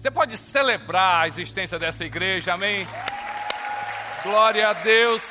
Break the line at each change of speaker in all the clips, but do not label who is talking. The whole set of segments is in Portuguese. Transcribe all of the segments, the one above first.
Você pode celebrar a existência dessa igreja, amém? Glória a Deus.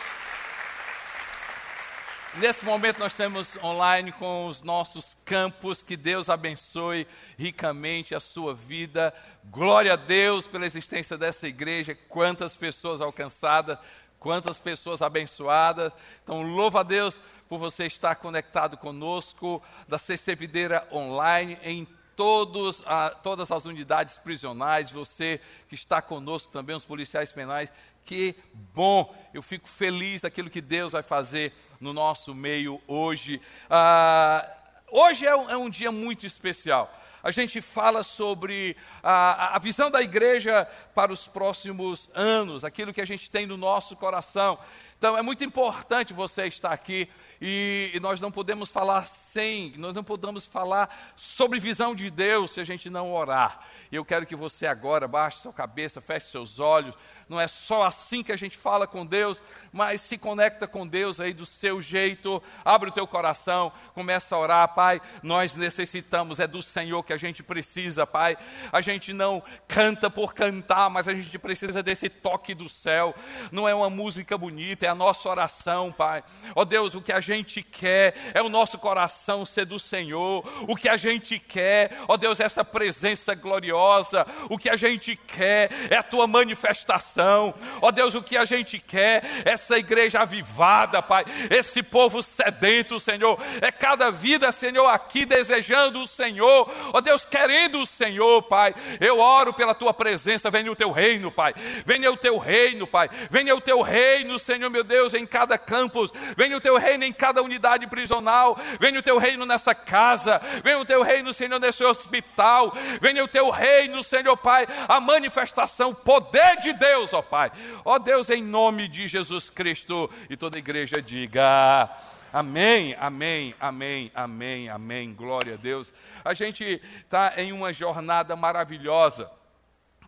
Nesse momento nós temos online com os nossos campos, que Deus abençoe ricamente a sua vida. Glória a Deus pela existência dessa igreja, quantas pessoas alcançadas, quantas pessoas abençoadas. Então, louva a Deus por você estar conectado conosco da CC Videira online em todos, a, todas as unidades prisionais, você que está conosco também, os policiais penais, que bom, eu fico feliz daquilo que Deus vai fazer no nosso meio hoje. Ah, hoje é um, é um dia muito especial a gente fala sobre a, a, visão da igreja para os próximos anos, aquilo que a gente tem no nosso coração. Então é muito importante você estar aqui e, e, nós não podemos falar sem, nós não podemos falar sobre visão de Deus se a gente não orar. E eu quero que você agora baixe sua cabeça, feche seus olhos. Não é só assim que a gente fala com Deus, mas se conecta com Deus aí do seu jeito. Abre o teu coração, começa a orar, Pai. Nós necessitamos, é do Senhor que a gente precisa, Pai. A gente não canta por cantar, mas a gente precisa desse toque do céu. Não é uma música bonita, é a nossa oração, Pai. Ó oh, Deus, o que a gente quer é o nosso coração ser do Senhor. O que a gente quer, ó oh, Deus, é essa presença gloriosa. O que a gente quer é a tua manifestação. Ó oh, Deus, o que a gente quer é essa igreja avivada, Pai. Esse povo sedento, Senhor. É cada vida, Senhor, aqui desejando o Senhor. Ó Deus, querendo o Senhor, Pai. Eu oro pela tua presença. Venha o teu reino, Pai. Venha o teu reino, Pai. Venha o teu reino, Senhor, meu Deus, em cada campus. Venha o teu reino em cada unidade prisional. Venha o teu reino nessa casa. Venha o teu reino, Senhor, nesse hospital. Venha o teu reino, Senhor, Pai. A manifestação, poder de Deus, ó Pai. Ó Deus, em nome de Jesus Cristo. E toda a igreja diga. Amém, amém, amém, amém, amém. Glória a Deus. A gente está em uma jornada maravilhosa,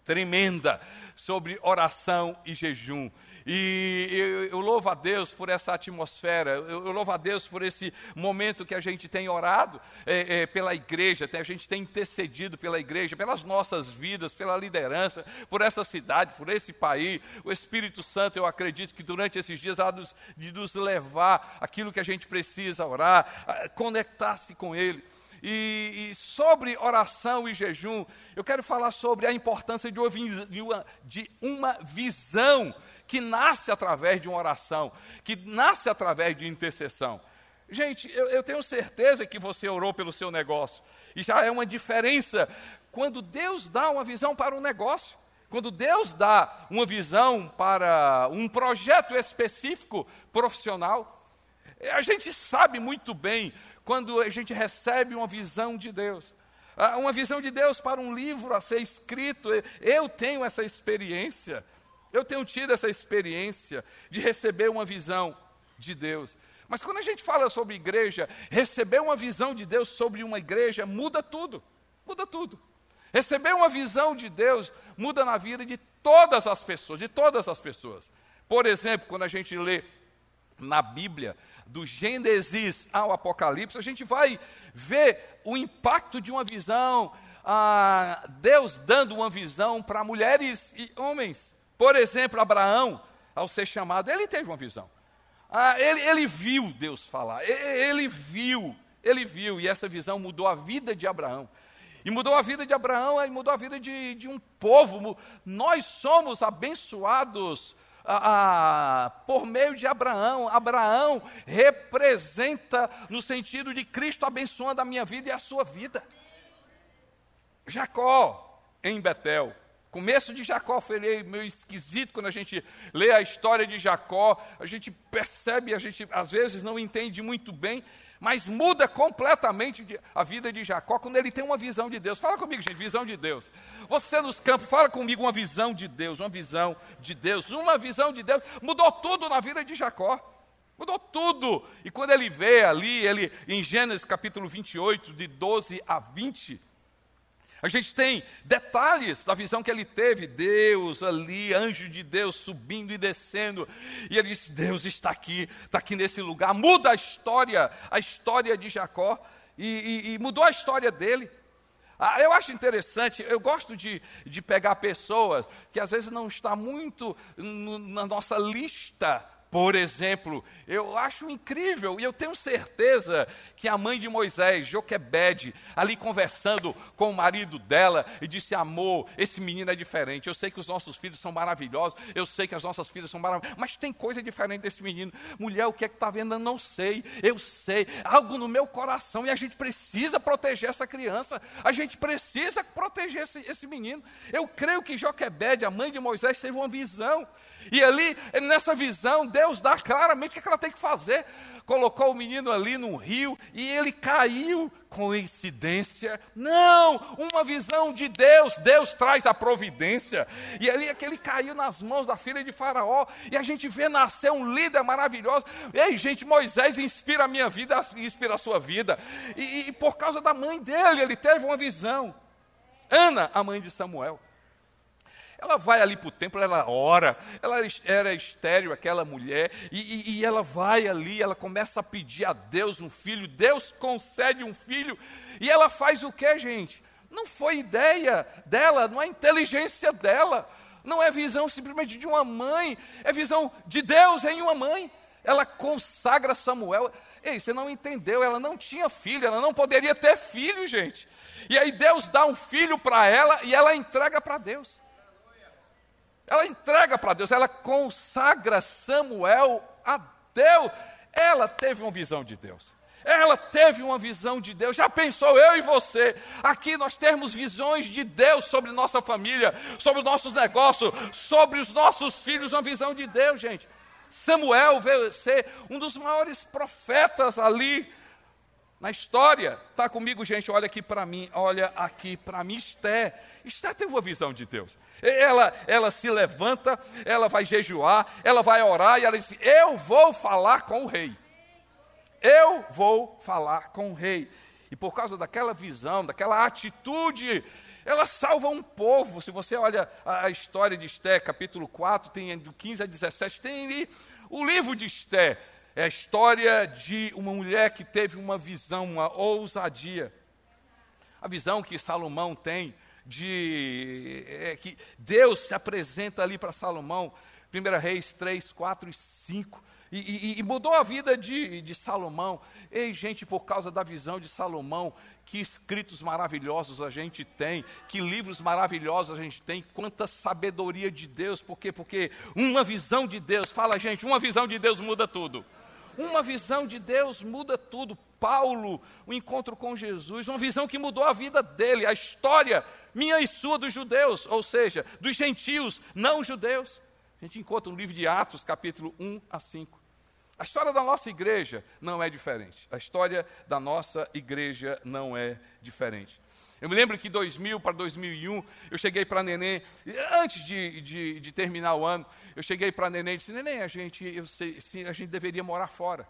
tremenda, sobre oração e jejum. E eu, eu, louvo a Deus por essa atmosfera, eu, eu, louvo a Deus por esse momento que a gente tem orado é, é, pela igreja, a gente tem intercedido pela igreja, pelas nossas vidas, pela liderança, por essa cidade, por esse país. O Espírito Santo, eu acredito que durante esses dias há de nos levar aquilo que a gente precisa orar, conectar-se com Ele. E, e, sobre oração e jejum, eu quero falar sobre a importância de uma, de uma visão que nasce através de uma oração, que nasce através de intercessão. Gente, eu, eu tenho certeza que você orou pelo seu negócio. E já é uma diferença quando Deus dá uma visão para um negócio. Quando Deus dá uma visão para um projeto específico profissional, a gente sabe muito bem quando a gente recebe uma visão de Deus. Ah, uma visão de Deus para um livro a ser escrito. Eu tenho essa experiência. Eu tenho tido essa experiência de receber uma visão de Deus. Mas quando a gente fala sobre igreja, receber uma visão de Deus sobre uma igreja muda tudo. Muda tudo. Receber uma visão de Deus muda na vida de todas as pessoas, de todas as pessoas. Por exemplo, quando a gente lê na Bíblia, do Gênesis ao Apocalipse, a gente vai ver o impacto de uma visão, ah, Deus dando uma visão para mulheres e homens. Por exemplo, Abraão, ao ser chamado, ele teve uma visão. Ah, ele, ele viu Deus falar, ele viu, ele viu, e essa visão mudou a vida de Abraão. E mudou a vida de Abraão, e mudou a vida de, de um povo. Nós somos abençoados ah, por meio de Abraão. Abraão representa no sentido de Cristo abençoando a minha vida e a sua vida. Jacó, em Betel, começo de Jacó foi meio esquisito quando a gente lê a história de Jacó. A gente percebe, a gente às vezes não entende muito bem, mas muda completamente a vida de Jacó quando ele tem uma visão de Deus. Fala comigo, gente, visão de Deus. Você nos campos, fala comigo uma visão de Deus, uma visão de Deus, uma visão de Deus. Mudou tudo na vida de Jacó. Mudou tudo. E quando ele vê ali, ele em Gênesis capítulo 28, de 12 a 20, a gente tem detalhes da visão que ele teve, Deus ali, anjo de Deus subindo e descendo, e ele disse: Deus está aqui, está aqui nesse lugar. Muda a história, a história de Jacó, e, e, e mudou a história dele. Ah, eu acho interessante, eu gosto de, de pegar pessoas que às vezes não está muito no, na nossa lista por exemplo, eu acho incrível e eu tenho certeza que a mãe de Moisés, Joquebede, ali conversando com o marido dela e disse: Amor, esse menino é diferente. Eu sei que os nossos filhos são maravilhosos, eu sei que as nossas filhas são maravilhosas, mas tem coisa diferente desse menino. Mulher, o que é que está vendo? Eu não sei, eu sei, algo no meu coração e a gente precisa proteger essa criança, a gente precisa proteger esse, esse menino. Eu creio que Joquebede, a mãe de Moisés, teve uma visão e ali, nessa visão, Deus dá claramente o que ela tem que fazer. Colocou o menino ali num rio e ele caiu. Coincidência? Não! Uma visão de Deus. Deus traz a providência. E ali aquele caiu nas mãos da filha de Faraó. E a gente vê nascer um líder maravilhoso. Ei, gente, Moisés inspira a minha vida, inspira a sua vida. E, e por causa da mãe dele, ele teve uma visão. Ana, a mãe de Samuel. Ela vai ali para o templo, ela ora, ela era estéreo, aquela mulher, e, e, e, ela vai ali, ela começa a pedir a Deus um filho, Deus concede um filho, e ela faz o que, gente? Não foi ideia dela, não é inteligência dela, não é visão simplesmente de uma mãe, é visão de Deus em uma mãe. Ela consagra Samuel. Ei, você não entendeu, ela não tinha filho, ela não poderia ter filho, gente. E aí Deus dá um filho para ela e ela entrega para Deus. Ela entrega para Deus, ela consagra Samuel a Deus. Ela teve uma visão de Deus. Ela teve uma visão de Deus. Já pensou eu e você? Aqui nós temos visões de Deus sobre nossa família, sobre os nossos negócios, sobre os nossos filhos, uma visão de Deus, gente. Samuel veio ser um dos maiores profetas ali na história. Está comigo, gente? Olha aqui para mim, olha aqui para mim, Esté. Esté teve uma visão de Deus. Ela, ela se levanta, ela vai jejuar, ela vai orar e ela diz: Eu vou falar com o rei. Eu vou falar com o rei. E por causa daquela visão, daquela atitude, ela salva um povo. Se você olha a, história de Esté, capítulo 4, tem do 15 a 17, tem ali o livro de Esté. É a história de uma mulher que teve uma visão, uma ousadia. A visão que Salomão tem de é, que Deus se apresenta ali para Salomão, 1 Reis 3, 4 e 5. E, e, e, mudou a vida de, de Salomão. Ei, gente, por causa da visão de Salomão, que escritos maravilhosos a gente tem, que livros maravilhosos a gente tem, quanta sabedoria de Deus, por quê? Porque uma visão de Deus, fala, gente, uma visão de Deus muda tudo. Uma visão de Deus muda tudo. Paulo, o encontro com Jesus, uma visão que mudou a vida dele, a história minha e sua dos judeus, ou seja, dos gentios, não judeus. A gente encontra no livro de Atos, capítulo 1 a 5. A história da nossa igreja não é diferente. A história da nossa igreja não é diferente. Eu me lembro que 2000 para 2001, eu cheguei para Neném, antes de, de, de, terminar o ano, eu cheguei para Neném e disse, Neném, a gente, eu sei, a gente deveria morar fora.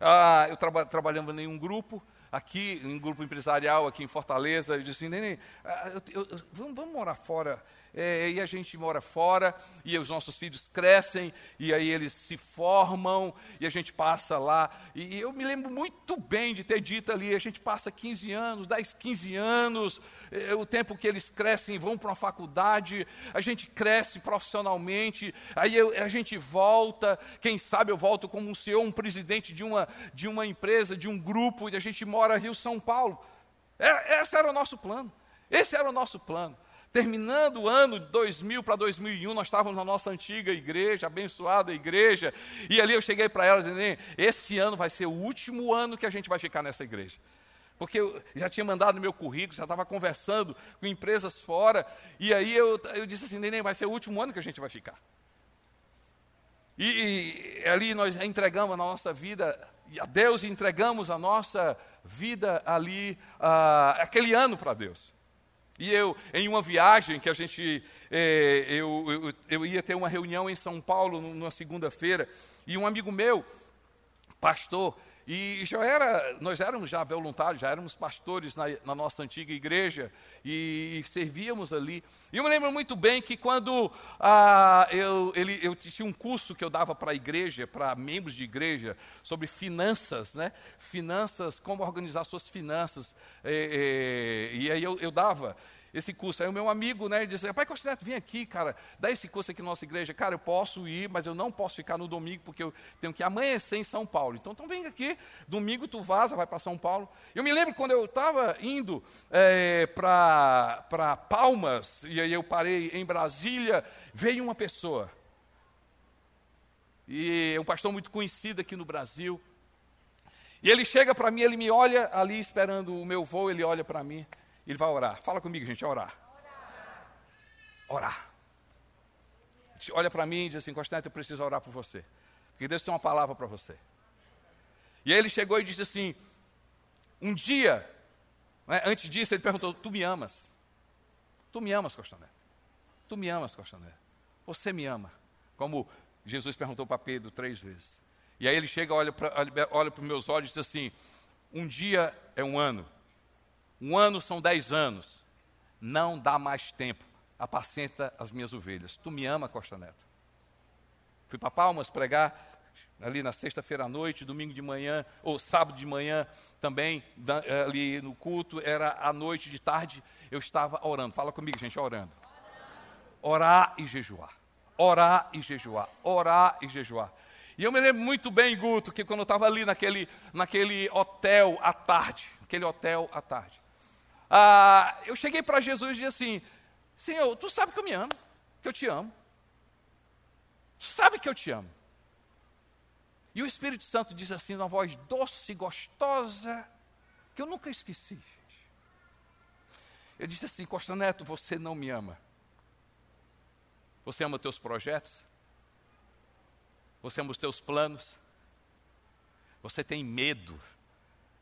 Ah, eu traba, trabalhava em um grupo, aqui, em um grupo empresarial aqui em Fortaleza, eu disse, Neném, ah, eu, eu, vamos, vamos morar fora é, e a gente mora fora, e os nossos filhos crescem, e aí eles se formam, e a gente passa lá. E, e eu me lembro muito bem de ter dito ali: a gente passa 15 anos, 10, 15 anos, é, o tempo que eles crescem, vão para uma faculdade, a gente cresce profissionalmente, aí eu, a gente volta, quem sabe eu volto como um CEO, um presidente de uma, de uma empresa, de um grupo, e a gente mora Rio São Paulo. É, esse era o nosso plano. Esse era o nosso plano. Terminando o ano de 2000 para 2001, nós estávamos na nossa antiga igreja, abençoada igreja, e ali eu cheguei para elas dizendo: esse ano vai ser o último ano que a gente vai ficar nessa igreja. Porque eu já tinha mandado meu currículo, já estava conversando com empresas fora, e aí eu, eu disse assim: Neném, vai ser o último ano que a gente vai ficar. E, e ali nós entregamos a nossa vida a Deus entregamos a nossa vida ali, uh, aquele ano para Deus. E eu, em uma viagem que a gente, é, eu, eu, eu, ia ter uma reunião em São Paulo numa segunda-feira, e um amigo meu, pastor, E já era, nós éramos já voluntários, já éramos pastores na, na nossa antiga igreja e, e, servíamos ali. E eu me lembro muito bem que quando ah, eu, ele, eu tinha um curso que eu dava para a igreja, para membros de igreja, sobre finanças, né? Finanças, como organizar suas finanças. E, e, e aí eu, eu dava esse curso. Aí o meu amigo, né, disse, pai Costa Neto, vem aqui, cara, dá esse curso aqui na nossa igreja. Cara, eu posso ir, mas eu não posso ficar no domingo, porque eu tenho que amanhecer em São Paulo. Então, então vem aqui, domingo tu vaza, vai para São Paulo. Eu me lembro quando eu estava indo é, para Palmas, e aí eu parei em Brasília, veio uma pessoa. E é um pastor muito conhecido aqui no Brasil. E ele chega para mim, ele me olha ali esperando o meu voo, ele olha para mim. Ele vai orar. Fala comigo, gente, orar. Orar. Olha para mim e diz assim, Constante, eu preciso orar por você. Porque Deus tem uma palavra para você. E aí ele chegou e disse assim, um dia, né, antes disso, ele perguntou, tu me amas? Tu me amas, Costané? Tu me amas, Costané? Você me ama? Como Jesus perguntou para Pedro três vezes. E aí ele chega, olha para olha os meus olhos e diz assim, um dia é um ano, um ano são dez anos. Não dá mais tempo. Apacenta as minhas ovelhas. Tu me ama, Costa Neto. Fui para Palmas pregar ali na sexta-feira à noite, domingo de manhã, ou sábado de manhã também, ali no culto, era à noite, de tarde, eu estava orando. Fala comigo, gente, orando. Orar e jejuar. Orar e jejuar. Orar e jejuar. E eu me lembro muito bem, Guto, que quando eu estava ali naquele, naquele hotel à tarde, aquele hotel à tarde, ah, eu cheguei para Jesus e disse assim: Senhor, tu sabe que eu me amo, que eu te amo. Tu sabe que eu te amo. E o Espírito Santo diz assim, numa voz doce e gostosa, que eu nunca esqueci. Eu disse assim: Costa Neto, você não me ama. Você ama teus projetos? Você ama os teus planos? Você tem medo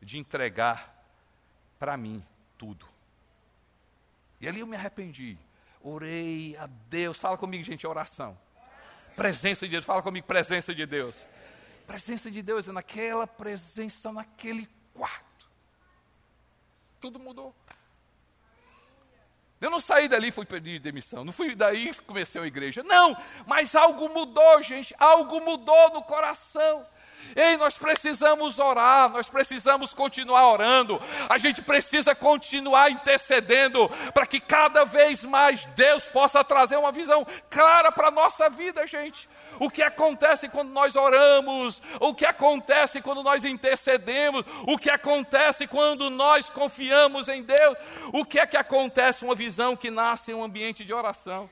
de entregar para mim tudo. E ali eu me arrependi. Orei a Deus. Fala comigo, gente, oração. Presença de Deus. Fala comigo, presença de Deus. Presença de Deus é naquela presença, naquele quarto. Tudo mudou. Eu não saí dali e fui pedir demissão. Não fui daí e comecei a igreja. Não, mas algo mudou, gente. Algo mudou no coração. Ei, nós precisamos orar, nós precisamos continuar orando, a gente precisa continuar intercedendo para que cada vez mais Deus possa trazer uma visão clara para a nossa vida, gente. O que acontece quando nós oramos, o que acontece quando nós intercedemos, o que acontece quando nós confiamos em Deus, o que é que acontece uma visão que nasce em um ambiente de oração.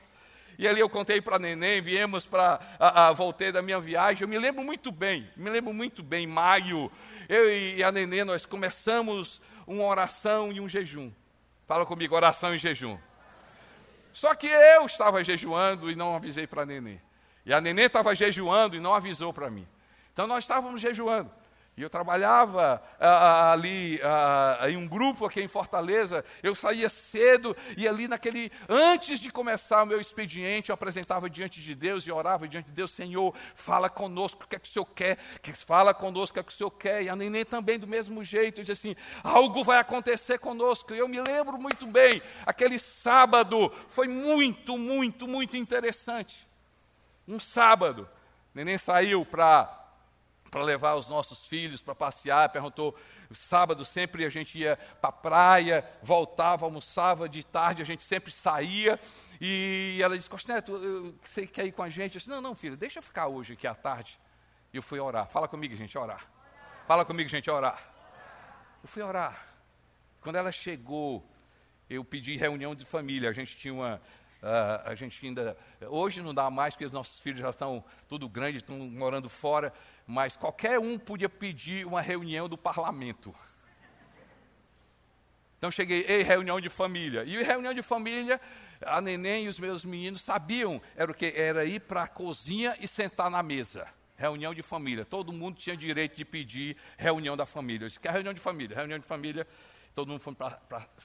E ali eu contei para neném, viemos para. voltei da minha viagem. Eu me lembro muito bem, me lembro muito bem, em maio, eu e a neném, nós começamos uma oração e um jejum. Fala comigo, oração e jejum. Só que eu estava jejuando e não avisei para a neném. E a neném estava jejuando e não avisou para mim. Então nós estávamos jejuando. E eu trabalhava ah, ah, ali ah, em um grupo aqui em Fortaleza. Eu saía cedo e ali naquele antes de começar o meu expediente, eu apresentava diante de Deus e orava diante de Deus, Senhor, fala conosco o que é que o Senhor quer, fala conosco o que é que o Senhor quer. E a neném também do mesmo jeito, disse assim, algo vai acontecer conosco. E eu me lembro muito bem, aquele sábado foi muito, muito, muito interessante. Um sábado, neném saiu para para levar os nossos filhos para passear, perguntou, sábado sempre a gente ia para a praia, voltava, almoçava, de tarde a gente sempre saía, e ela disse, Costineto, você quer ir com a gente? Eu disse, não, não, filho, deixa eu ficar hoje aqui à tarde. E eu fui orar, fala comigo, gente, orar. Fala comigo, gente, orar. Eu fui orar. Quando ela chegou, eu pedi reunião de família, a gente tinha uma, Uh, a gente ainda. Hoje não dá mais, porque os nossos filhos já estão tudo grandes, estão morando fora, mas qualquer um podia pedir uma reunião do parlamento. Então cheguei, ei, reunião de família. E reunião de família, a neném e os meus meninos sabiam, era o que? Era ir para a cozinha e sentar na mesa. Reunião de família. Todo mundo tinha direito de pedir reunião da família. Eu disse, quer reunião de família? Reunião de família. Todo mundo foi para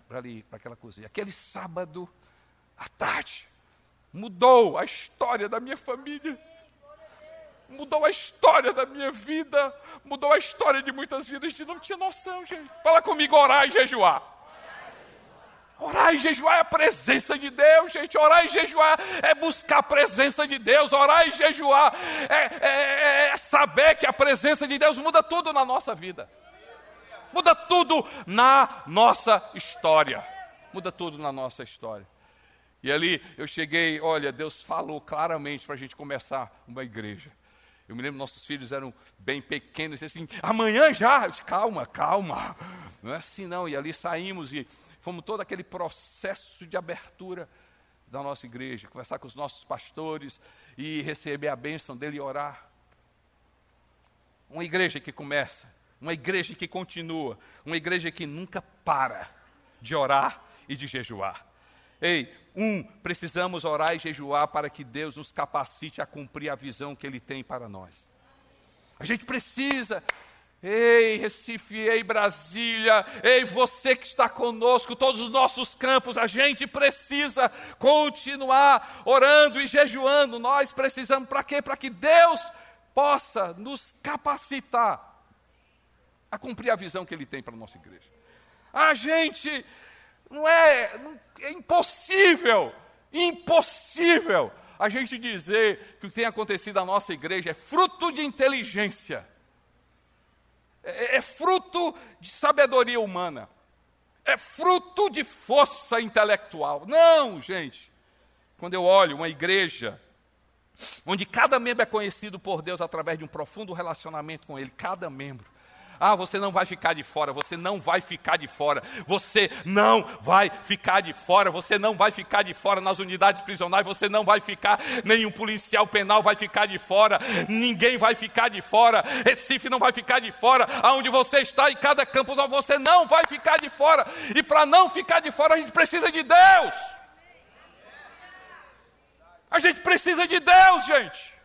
ali, para aquela cozinha. Aquele sábado, à tarde, mudou a história da minha família. Mudou a história da minha vida, mudou a história de muitas vidas. Gente não tinha noção, gente. Fala comigo, orar e jejuar. Orar e jejuar é a presença de Deus, gente. Orar e jejuar é buscar a presença de Deus. Orar e jejuar é, é, é saber que a presença de Deus muda tudo na nossa vida. Muda tudo na nossa história. Muda tudo na nossa história. E ali eu cheguei, olha, Deus falou claramente para a gente começar uma igreja. Eu me lembro, nossos filhos eram bem pequenos, assim, amanhã já. Eu disse, calma, calma. Não é assim não. E ali saímos e fomos todo aquele processo de abertura da nossa igreja, conversar com os nossos pastores e receber a bênção dele e orar. Uma igreja que começa, uma igreja que continua, uma igreja que nunca para de orar e de jejuar. Ei, um, precisamos orar e jejuar para que Deus nos capacite a cumprir a visão que Ele tem para nós. A gente precisa, ei Recife, ei Brasília, ei você que está conosco, todos os nossos campos, a gente precisa continuar orando e jejuando. Nós precisamos para quê? Para que Deus possa nos capacitar a cumprir a visão que Ele tem para a nossa igreja. A gente não é, não, é impossível, impossível a gente dizer que o que tem acontecido na nossa igreja é fruto de inteligência, é, é fruto de sabedoria humana, é fruto de força intelectual. Não, gente. Quando eu olho uma igreja onde cada membro é conhecido por Deus através de um profundo relacionamento com Ele, cada membro, ah, você não vai ficar de fora, você não vai ficar de fora, você não vai ficar de fora, você não vai ficar de fora nas unidades prisionais, você não vai ficar, nenhum policial penal vai ficar de fora, ninguém vai ficar de fora, Recife não vai ficar de fora, aonde você está em cada campus, você não vai ficar de fora, e para não ficar de fora a gente precisa de Deus. A gente precisa de Deus, gente.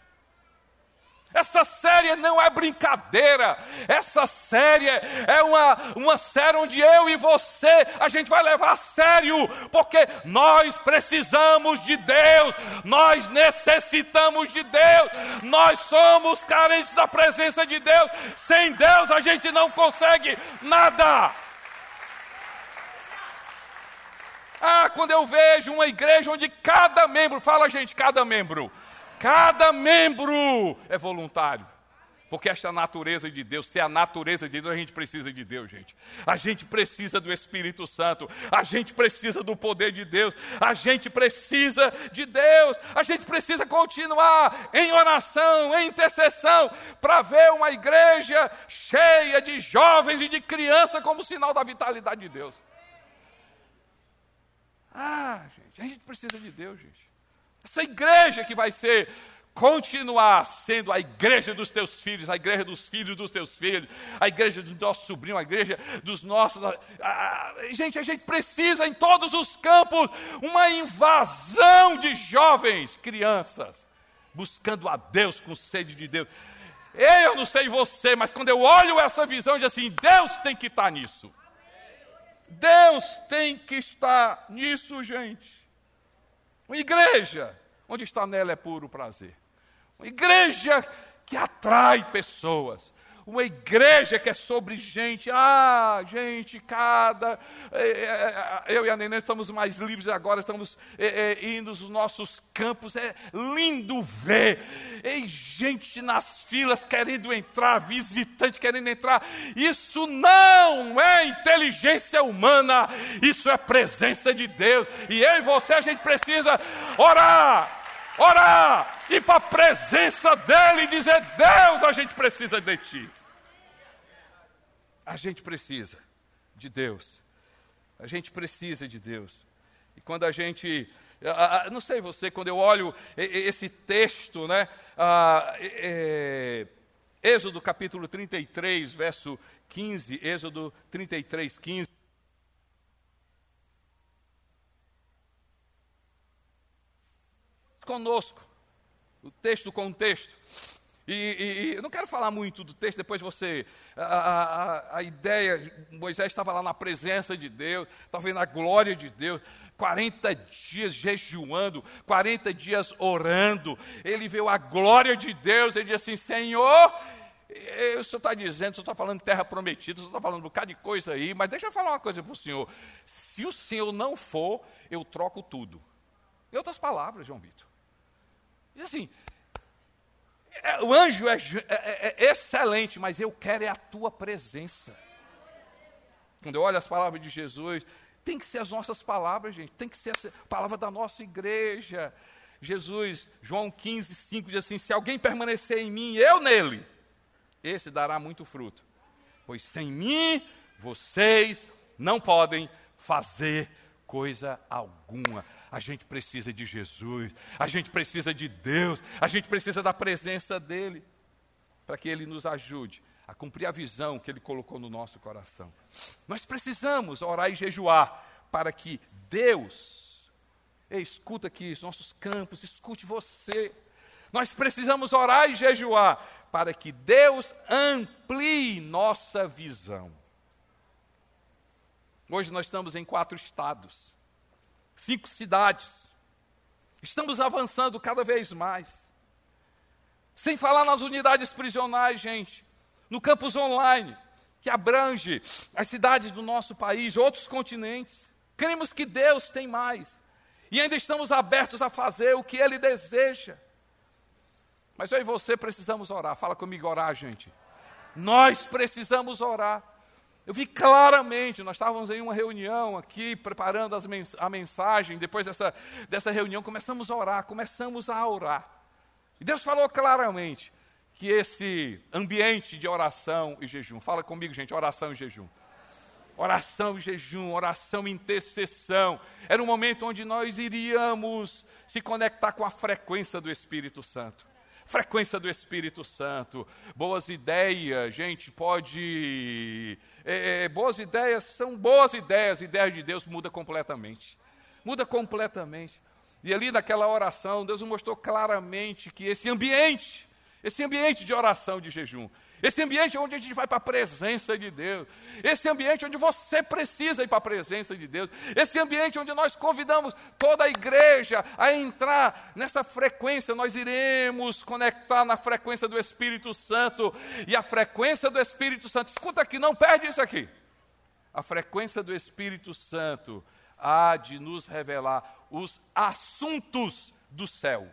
Essa série não é brincadeira. Essa série é uma, uma série onde eu e você a gente vai levar a sério, porque nós precisamos de Deus, nós necessitamos de Deus, nós somos carentes da presença de Deus. Sem Deus a gente não consegue nada. Ah, quando eu vejo uma igreja onde cada membro, fala gente, cada membro Cada membro é voluntário. Porque esta natureza de Deus, ter a natureza de Deus, a gente precisa de Deus, gente. A gente precisa do Espírito Santo, a gente precisa do poder de Deus, a gente precisa de Deus, a gente precisa continuar em oração, em intercessão, para ver uma igreja cheia de jovens e de crianças como sinal da vitalidade de Deus. Ah, gente, a gente precisa de Deus, gente. Essa igreja que vai ser, continuar sendo a igreja dos teus filhos, a igreja dos filhos dos teus filhos, a igreja do nosso sobrinho, a igreja dos nossos. gente, a gente precisa em todos os campos uma invasão de jovens, crianças, buscando a Deus com sede de Deus. Eu não sei você, mas quando eu olho essa visão, eu digo assim: Deus tem que estar nisso. Deus tem que estar nisso, gente. Uma igreja onde está nela é puro prazer. Uma igreja que atrai pessoas. Uma igreja que é sobre gente. Ah, gente, cada. É, é, eu e a Nenê estamos mais livres agora, estamos indo nos nossos campos. É lindo ver. E gente nas filas querendo entrar, visitante querendo entrar. Isso não é inteligência humana, isso é presença de Deus. E eu e você, a gente precisa orar orar, ir para a presença dEle e dizer: Deus, a gente precisa de Ti. A gente precisa de Deus. A gente precisa de Deus. E quando a gente, não sei você, quando eu olho esse texto, né? Êxodo capítulo 33, verso 15, Êxodo 33, 15. conosco. O texto com o texto. E, e, eu não quero falar muito do texto, depois você. A, a, a ideia, Moisés estava lá na presença de Deus, estava vendo a glória de Deus, 40 dias jejuando, 40 dias orando, ele viu a glória de Deus, ele disse assim: Senhor, o senhor está dizendo, o senhor está falando terra prometida, o senhor está falando um bocado de coisa aí, mas deixa eu falar uma coisa para o senhor: se o senhor não for, eu troco tudo. Em outras palavras, João Vitor. Diz assim, é, o anjo é, é, é, excelente, mas eu quero é a tua presença. Quando eu olho as palavras de Jesus, tem que ser as nossas palavras, gente, tem que ser a palavra da nossa igreja. Jesus, João 15, 5 diz assim: Se alguém permanecer em mim, eu nele, esse dará muito fruto. Pois sem mim, vocês não podem fazer coisa alguma. A gente precisa de Jesus, a gente precisa de Deus, a gente precisa da presença dEle, para que Ele nos ajude a cumprir a visão que Ele colocou no nosso coração. Nós precisamos orar e jejuar para que Deus, ei, escuta aqui os nossos campos, escute você. Nós precisamos orar e jejuar para que Deus amplie nossa visão. Hoje nós estamos em quatro estados cinco cidades. Estamos avançando cada vez mais. Sem falar nas unidades prisionais, gente, no campus online, que abrange as cidades do nosso país, outros continentes. Cremos que Deus tem mais. E ainda estamos abertos a fazer o que Ele deseja. Mas eu e você precisamos orar. Fala comigo, orar, gente. Nós precisamos orar. Eu vi claramente, nós estávamos em uma reunião aqui, preparando mens a mensagem, depois dessa, dessa reunião começamos a orar, começamos a orar. E Deus falou claramente que esse ambiente de oração e jejum, fala comigo, gente, oração e jejum. Oração e jejum, oração e intercessão. Era um momento onde nós iríamos se conectar com a frequência do Espírito Santo frequência do Espírito Santo, boas ideias, gente, pode. É, é, boas ideias são boas ideias, ideias de Deus muda completamente. Muda completamente. E ali naquela oração, Deus mostrou claramente que esse ambiente, esse ambiente de oração de jejum, esse ambiente onde a gente vai para a presença de Deus. Esse ambiente onde você precisa ir para a presença de Deus. Esse ambiente onde nós convidamos toda a igreja a entrar nessa frequência. Nós iremos conectar na frequência do Espírito Santo. E a frequência do Espírito Santo, escuta aqui, não perde isso aqui. A frequência do Espírito Santo há de nos revelar os assuntos do céu.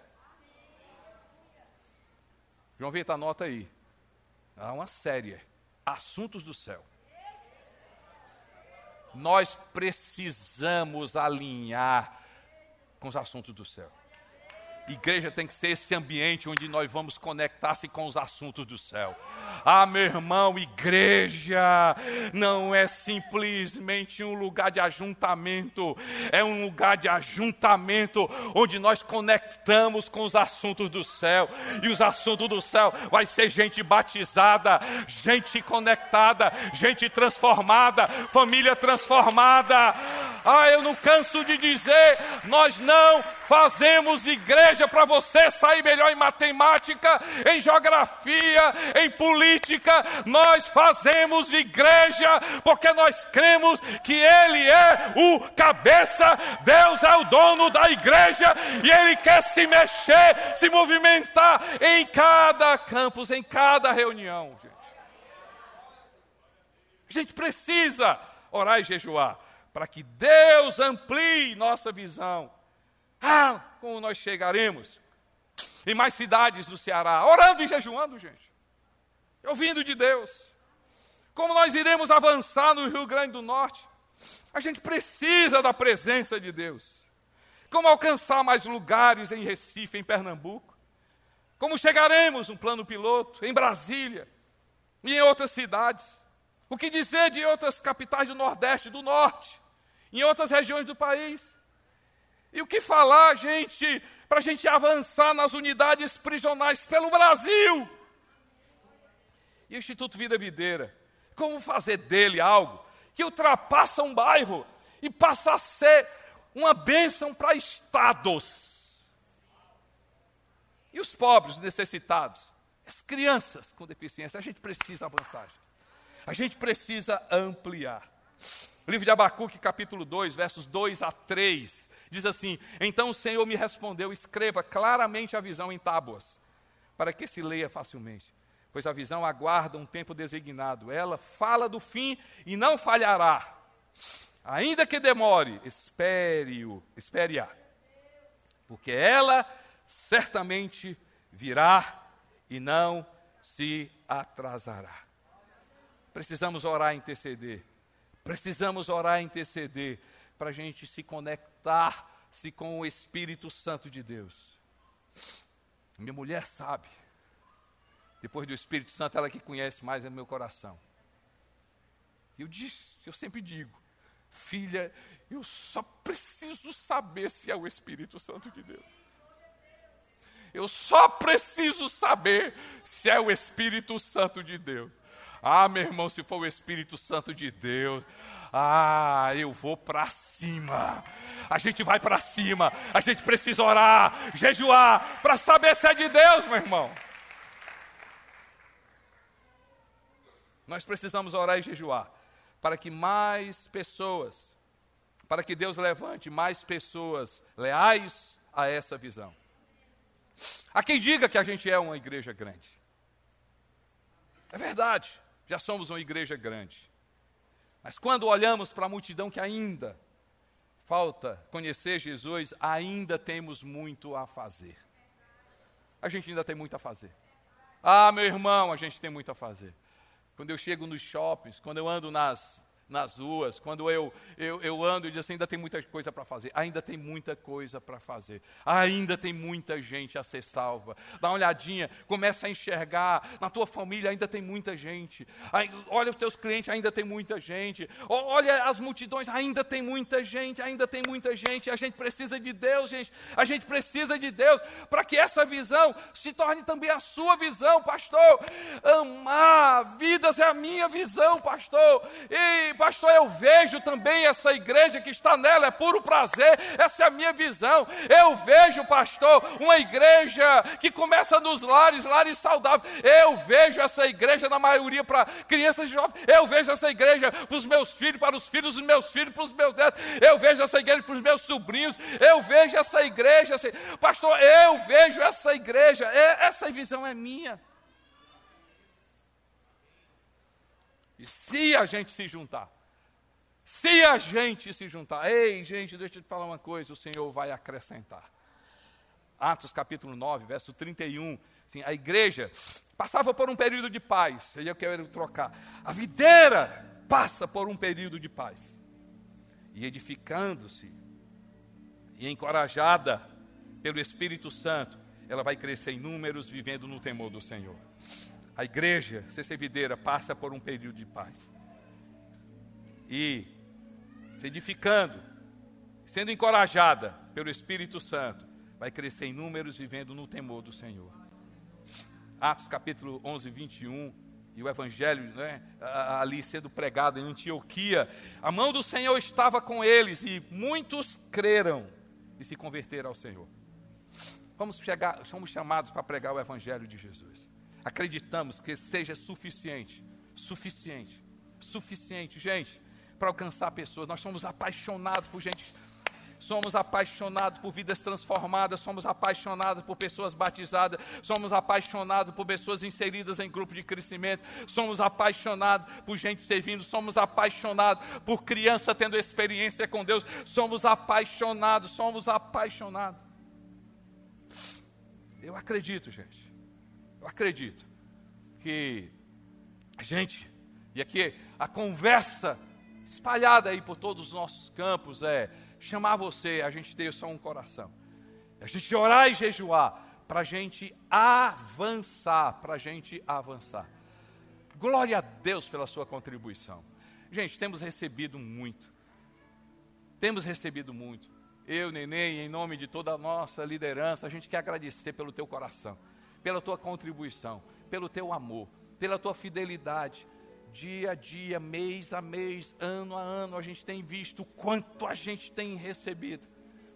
João Vitor, anota aí. Há uma série, Assuntos do Céu. Nós precisamos alinhar com os assuntos do céu. Igreja tem que ser esse ambiente onde nós vamos conectar-se com os assuntos do céu. Ah, meu irmão, igreja não é simplesmente um lugar de ajuntamento, é um lugar de ajuntamento onde nós conectamos com os assuntos do céu. E os assuntos do céu vai ser gente batizada, gente conectada, gente transformada, família transformada. Ah, eu não canso de dizer, nós não fazemos igreja para você sair melhor em matemática, em geografia, em política. Nós fazemos igreja porque nós cremos que Ele é o cabeça, Deus é o dono da igreja e Ele quer se mexer, se movimentar em cada campus, em cada reunião. A gente precisa orar e jejuar para que Deus amplie nossa visão ah, como nós chegaremos em mais cidades do Ceará, orando e jejuando, gente, ouvindo de Deus. Como nós iremos avançar no Rio Grande do Norte? A gente precisa da presença de Deus. Como alcançar mais lugares em Recife, em Pernambuco? Como chegaremos no plano piloto em Brasília e em outras cidades? O que dizer de outras capitais do Nordeste, do Norte, em outras regiões do país? E o que falar, gente, para a gente avançar nas unidades prisionais pelo Brasil? E o Instituto Vida Videira, como fazer dele algo que ultrapassa um bairro e passa a ser uma bênção para estados? E os pobres necessitados? as crianças com deficiência. A gente precisa avançar. A gente precisa ampliar. O livro de Abacuque, capítulo 2, versos 2 a 3, diz assim: Então o Senhor me respondeu: escreva claramente a visão em tábuas, para que se leia facilmente. Pois a visão aguarda um tempo designado. Ela fala do fim e não falhará. Ainda que demore, espere-o, espere-a. Porque ela certamente virá e não se atrasará. Precisamos orar e interceder. Precisamos orar e interceder para a gente se conectar-se com o Espírito Santo de Deus. Minha mulher sabe. Depois do Espírito Santo, ela que conhece mais é meu coração. Eu, diz, eu sempre digo, filha, eu só preciso saber se é o Espírito Santo de Deus. Eu só preciso saber se é o Espírito Santo de Deus. Ah, meu irmão, se for o Espírito Santo de Deus, ah, eu vou para cima. A gente vai para cima. A gente precisa orar, jejuar, para saber se é de Deus, meu irmão. Nós precisamos orar e jejuar para que mais pessoas, para que Deus levante mais pessoas leais a essa visão. Há quem diga que a gente é uma igreja grande. É verdade já somos uma igreja grande. Mas quando olhamos para a multidão que ainda falta conhecer Jesus, ainda temos muito a fazer. A gente ainda tem muito a fazer. Ah, meu irmão, a gente tem muito a fazer. Quando eu chego nos shoppings, quando eu ando nas nas ruas, quando eu, eu, eu ando e digo assim, ainda tem muita coisa para fazer, ainda tem muita coisa para fazer, ainda tem muita gente a ser salva. Dá uma olhadinha, começa a enxergar, na tua família ainda tem muita gente, olha os teus clientes, ainda tem muita gente, olha as multidões, ainda tem muita gente, ainda tem muita gente, a gente precisa de Deus, gente, a gente precisa de Deus, para que essa visão se torne também a sua visão, pastor. Amar vidas é a minha visão, pastor. E pastor, eu vejo também essa igreja que está nela, é puro prazer, essa é a minha visão. Eu vejo, pastor, uma igreja que começa nos lares, lares saudáveis. Eu vejo essa igreja, na maioria, para crianças e jovens. Eu vejo essa igreja para os meus filhos, para os filhos dos meus filhos, para os meus netos. Eu vejo essa igreja para os meus sobrinhos. Eu vejo essa igreja, assim, pastor, eu vejo essa igreja. É, essa visão é minha. E se a gente se juntar, se a gente se juntar, ei, gente, deixa eu te falar uma coisa, o Senhor vai acrescentar. Atos capítulo 9, verso 31. Assim, a igreja passava por um período de paz. Eu quero trocar. A videira passa por um período de paz. E edificando-se e encorajada pelo Espírito Santo, ela vai crescer em números, vivendo no temor do Senhor a igreja, CC Videira, passa por um período de paz. E se edificando, sendo encorajada pelo Espírito Santo, vai crescer em números vivendo no temor do Senhor. Atos capítulo 11, 21, e o evangelho né, ali sendo pregado em Antioquia, a mão do Senhor estava com eles e muitos creram e se converteram ao Senhor. Vamos chegar, somos chamados para pregar o evangelho de Jesus acreditamos que seja suficiente, suficiente, suficiente, gente, para alcançar pessoas. Nós somos apaixonados por gente, somos apaixonados por vidas transformadas, somos apaixonados por pessoas batizadas, somos apaixonados por pessoas inseridas em grupo de crescimento, somos apaixonados por gente servindo, somos apaixonados por criança tendo experiência com Deus, somos apaixonados, somos apaixonados. Eu acredito, gente eu acredito que a gente, e aqui a conversa espalhada aí por todos os nossos campos é chamar você, a gente ter só um coração, a gente orar e jejuar, para a gente avançar, para a gente avançar. Glória a Deus pela sua contribuição. Gente, temos recebido muito. Temos recebido muito. Eu, Neném, em nome de toda a nossa liderança, a gente quer agradecer pelo teu coração pela tua contribuição, pelo teu amor, pela tua fidelidade. Dia a dia, mês a mês, ano a ano, a gente tem visto quanto a gente tem recebido.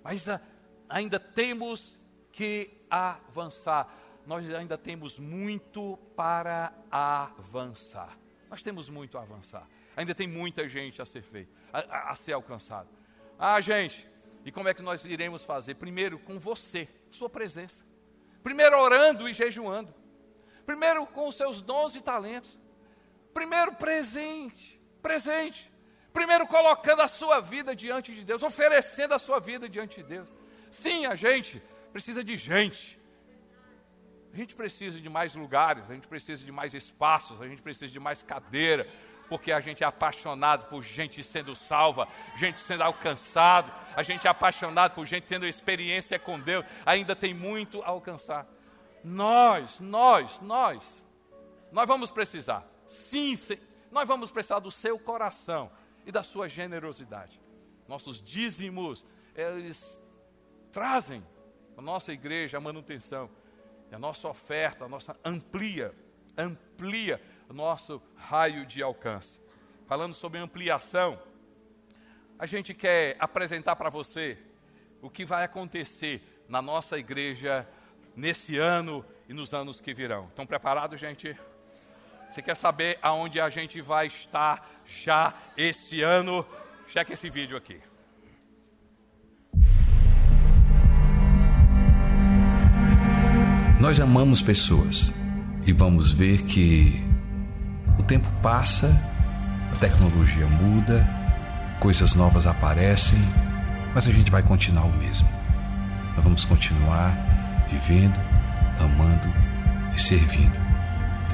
Mas a, ainda temos que avançar. nós ainda temos muito para avançar. Nós temos muito a avançar. Ainda tem muita gente a ser feita, a, a ser alcançada. Ah, gente, e como é que nós iremos fazer? Primeiro, com você, sua presença. Primeiro, orando e jejuando. Primeiro, com os seus dons e talentos. Primeiro, presente. Presente. Primeiro, colocando a sua vida diante de Deus, oferecendo a sua vida diante de Deus. Sim, a gente precisa de gente. A gente precisa de mais lugares, a gente precisa de mais espaços, a gente precisa de mais cadeira, porque a gente é apaixonado por gente sendo salva, gente sendo alcançado, a gente é apaixonado por gente tendo experiência com Deus, ainda tem muito a alcançar. Nós, nós, nós, nós vamos precisar, sim, sim, nós vamos precisar do seu coração e da sua generosidade. Nossos dízimos, eles trazem a nossa igreja a manutenção, a nossa oferta, a nossa amplia, amplia nosso raio de alcance. Falando sobre ampliação, a gente quer apresentar para você o que vai acontecer na nossa igreja nesse ano e nos anos que virão. Estão preparados, gente? Você quer saber aonde a gente vai estar já esse ano? Cheque esse vídeo aqui.
Nós amamos pessoas e vamos ver que o tempo passa, a tecnologia muda, coisas novas aparecem, mas a gente vai continuar o mesmo. Nós vamos continuar vivendo, amando e servindo.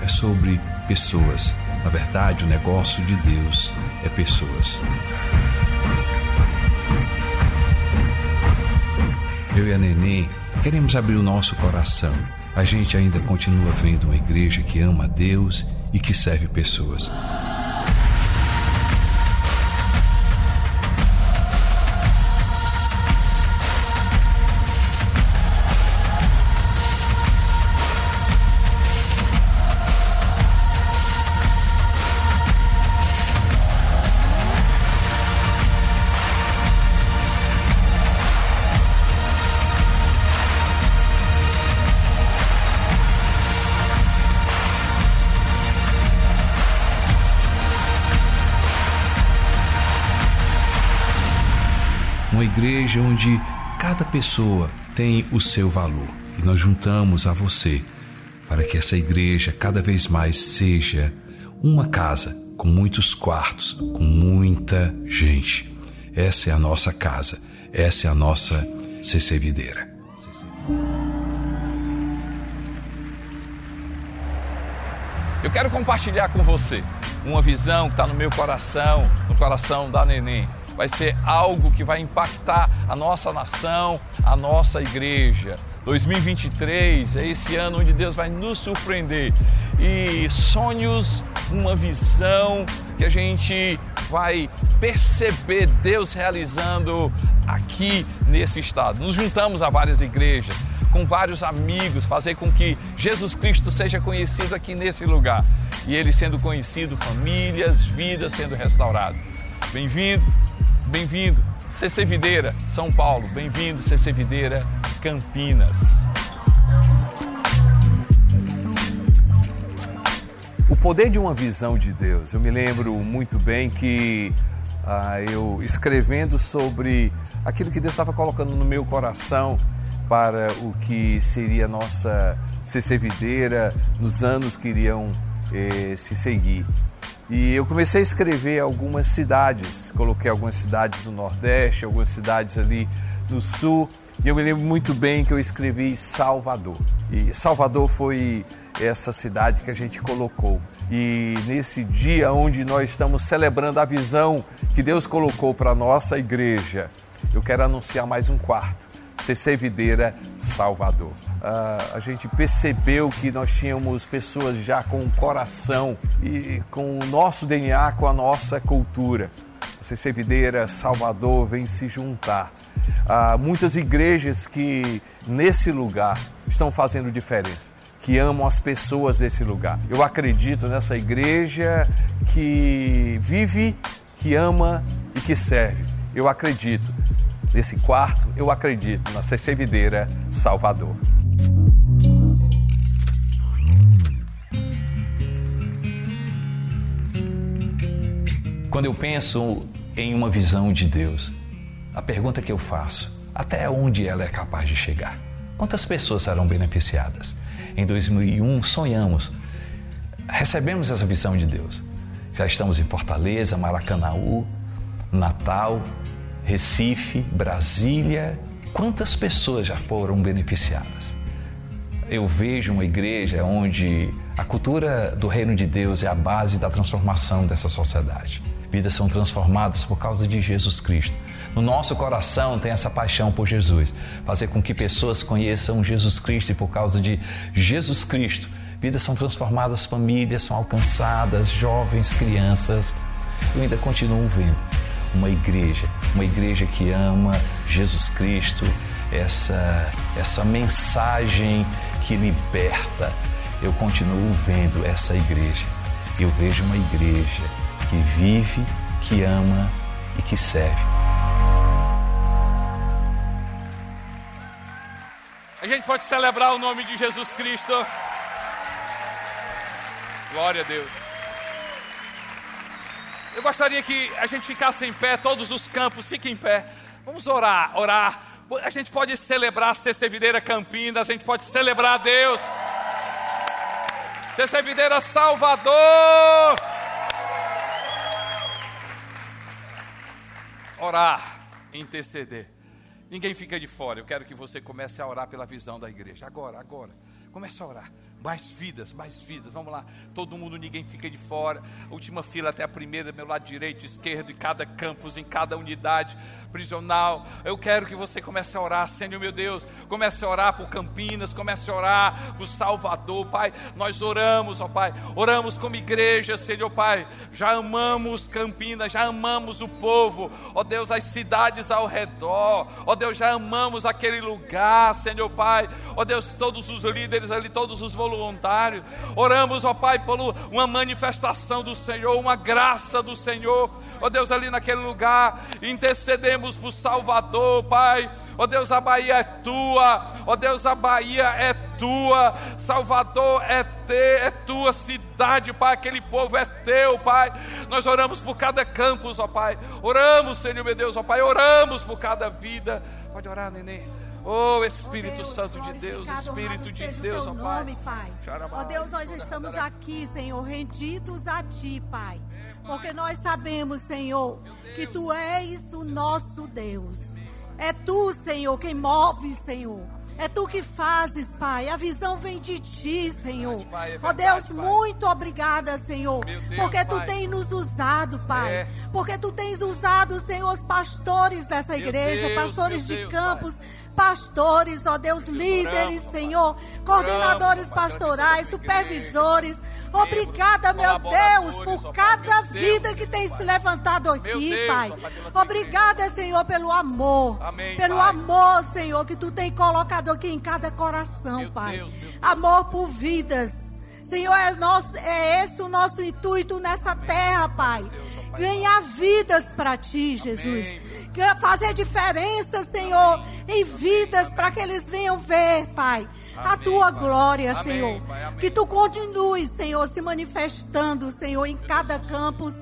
É sobre pessoas. Na verdade, o negócio de Deus é pessoas. Eu e a Neném queremos abrir o nosso coração. A gente ainda continua vendo uma igreja que ama a Deus e que serve pessoas. Igreja onde cada pessoa tem o seu valor e nós juntamos a você para que essa igreja cada vez mais seja uma casa com muitos quartos, com muita gente. Essa é a nossa casa, essa é a nossa CC.
Eu quero compartilhar com você uma visão que está no meu coração, no coração da Neném vai ser algo que vai impactar a nossa nação, a nossa igreja. 2023 é esse ano onde Deus vai nos surpreender. E sonhos, uma visão que a gente vai perceber Deus realizando aqui nesse estado. Nos juntamos a várias igrejas, com vários amigos, fazer com que Jesus Cristo seja conhecido aqui nesse lugar. E ele sendo conhecido, famílias, vidas sendo restauradas. Bem-vindo, Bem-vindo, CC Videira, São Paulo. Bem-vindo, CC Videira, Campinas.
O poder de uma visão de Deus. Eu me lembro muito bem que ah, eu escrevendo sobre aquilo que Deus estava colocando no meu coração para o que seria nossa CC Videira nos anos que iriam eh, se seguir. E eu comecei a escrever algumas cidades, coloquei algumas cidades do Nordeste, algumas cidades ali no Sul, e eu me lembro muito bem que eu escrevi Salvador. E Salvador foi essa cidade que a gente colocou. E nesse dia onde nós estamos celebrando a visão que Deus colocou para a nossa igreja, eu quero anunciar mais um quarto. CC Videira Salvador. Uh, a gente percebeu que nós tínhamos pessoas já com o coração e com o nosso DNA, com a nossa cultura. A CC Videira Salvador vem se juntar. Uh, muitas igrejas que nesse lugar estão fazendo diferença, que amam as pessoas desse lugar. Eu acredito nessa igreja que vive, que ama e que serve. Eu acredito Nesse quarto, eu acredito na Cercevideira Salvador.
Quando eu penso em uma visão de Deus, a pergunta que eu faço, até onde ela é capaz de chegar? Quantas pessoas serão beneficiadas? Em 2001, sonhamos, recebemos essa visão de Deus. Já estamos em Fortaleza, Maracanaú, Natal, Recife, Brasília. Quantas pessoas já foram beneficiadas? Eu vejo uma igreja onde a cultura do reino de Deus é a base da transformação dessa sociedade. Vidas são transformadas por causa de Jesus Cristo. No nosso coração tem essa paixão por Jesus, fazer com que pessoas conheçam Jesus Cristo e por causa de Jesus Cristo, vidas são transformadas, famílias são alcançadas, jovens, crianças. Eu ainda continuo vendo uma igreja, uma igreja que ama Jesus Cristo, essa essa mensagem que liberta. Eu continuo vendo essa igreja. Eu vejo uma igreja que vive, que ama e que serve.
A gente pode celebrar o nome de Jesus Cristo. Glória a Deus. Eu gostaria que a gente ficasse em pé, todos os campos, fiquem em pé. Vamos orar, orar. A gente pode celebrar CC Videira Campinas, a gente pode celebrar a Deus. CC Videira Salvador. orar, interceder. Ninguém fica de fora. Eu quero que você comece a orar pela visão da igreja. Agora, agora. Comece a orar. Mais vidas, mais vidas. Vamos lá. Todo mundo, ninguém fica de fora. última fila até a primeira, meu lado direito, esquerdo, em cada campus, em cada unidade prisional. Eu quero que você comece a orar, Senhor meu Deus. Comece a orar por Campinas, comece a orar por Salvador, Pai. Nós oramos, ó Pai. Oramos como igreja, Senhor Pai. Já amamos Campinas, já amamos o povo. Ó Deus, as cidades ao redor. Ó Deus, já amamos aquele lugar, Senhor Pai. Ó Deus, todos os líderes ali, todos os voluntários. Oramos, ó Pai, por uma manifestação do Senhor, uma graça do Senhor. Ó Deus, ali naquele lugar, intercedemos por Salvador, Pai. Ó Deus, a Bahia é tua. Ó Deus, a Bahia é tua. Salvador é te, é tua cidade, Pai. Aquele povo é teu, Pai. Nós oramos por cada campus, ó Pai. Oramos, Senhor meu Deus, ó Pai. Oramos por cada vida. Pode orar, neném. Oh Espírito Deus, Santo de Deus, Espírito de Deus, ó Pai. Nome,
pai. Ó Deus, nós estamos aqui, Senhor, rendidos a Ti, Pai. Porque nós sabemos, Senhor, que Tu és o nosso Deus. É Tu, Senhor, quem move, Senhor. É tu que fazes, Pai. A visão vem de ti, Senhor. É Ó oh, Deus, muito obrigada, Senhor. porque tu tens nos usado, Pai. É. Porque tu tens usado, Senhor, os pastores dessa igreja, pastores de campos pastores, ó Deus, líderes, Senhor, coordenadores pastorais, supervisores. Obrigada, meu Deus, por cada vida que tem se levantado aqui, Pai. Obrigada, Senhor, pelo amor. Pelo amor, Senhor, que tu tem colocado aqui em cada coração, Pai. Amor por vidas. Senhor, é, nosso, é esse o nosso intuito nessa terra, Pai. Ganhar vidas para ti, Jesus fazer diferença, Senhor, em vidas para que eles venham ver, Pai. Amém, a tua glória, Amém, Senhor. Pai, que tu continues, Senhor, se manifestando, Senhor, em cada campus.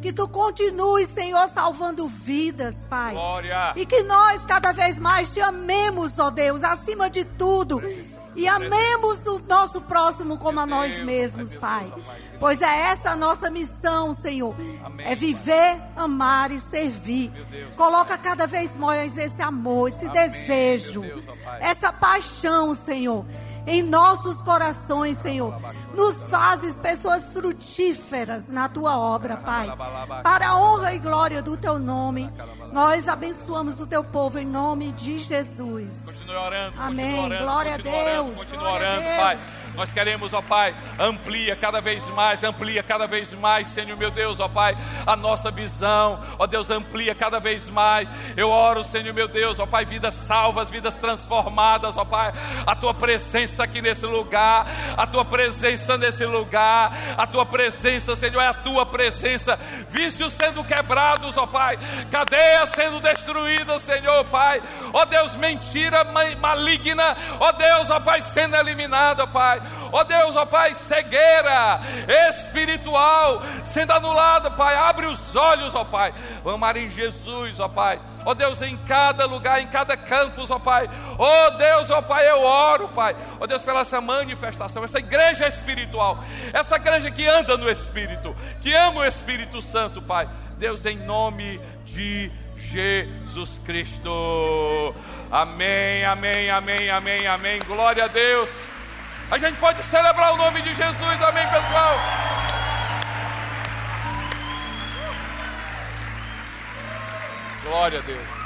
Que tu continues, Senhor, salvando vidas, Pai. Glória. E que nós cada vez mais te amemos, ó Deus, acima de tudo. E amemos o nosso próximo como a nós mesmos, Pai. Pois é essa a nossa missão, Senhor. É viver, amar e servir. Coloca cada vez mais esse amor, esse desejo, essa paixão, Senhor em nossos corações, Senhor. Nos fazes pessoas frutíferas na tua obra, Pai. Para a honra e glória do teu nome, nós abençoamos o teu povo em nome de Jesus.
Continue orando.
Amém. Orando, glória a Deus.
Continue orando, Pai. Nós queremos, ó Pai, amplia cada vez mais, amplia cada vez mais, Senhor meu Deus, ó Pai, a nossa visão, ó Deus, amplia cada vez mais. Eu oro, Senhor meu Deus, ó Pai, vidas salvas, vidas transformadas, ó Pai, a tua presença aqui nesse lugar, a tua presença nesse lugar, a tua presença, Senhor, é a tua presença, vícios sendo quebrados, ó Pai, cadeias sendo destruídas, Senhor, Pai, ó Deus, mentira maligna, ó Deus, ó Pai, sendo eliminada, ó Pai. Ó Deus, ó Pai, cegueira espiritual sendo anulada, Pai. Abre os olhos, ó Pai. Amar em Jesus, ó Pai. Ó Deus, em cada lugar, em cada campus, ó Pai. Ó Deus, ó Pai, eu oro, Pai. Ó Deus, pela essa manifestação, essa igreja espiritual, essa igreja que anda no Espírito, que ama o Espírito Santo, Pai. Deus, em nome de Jesus Cristo. Amém, amém, amém, amém, amém. Glória a Deus. A gente pode celebrar o nome de Jesus, amém, pessoal. Glória a Deus.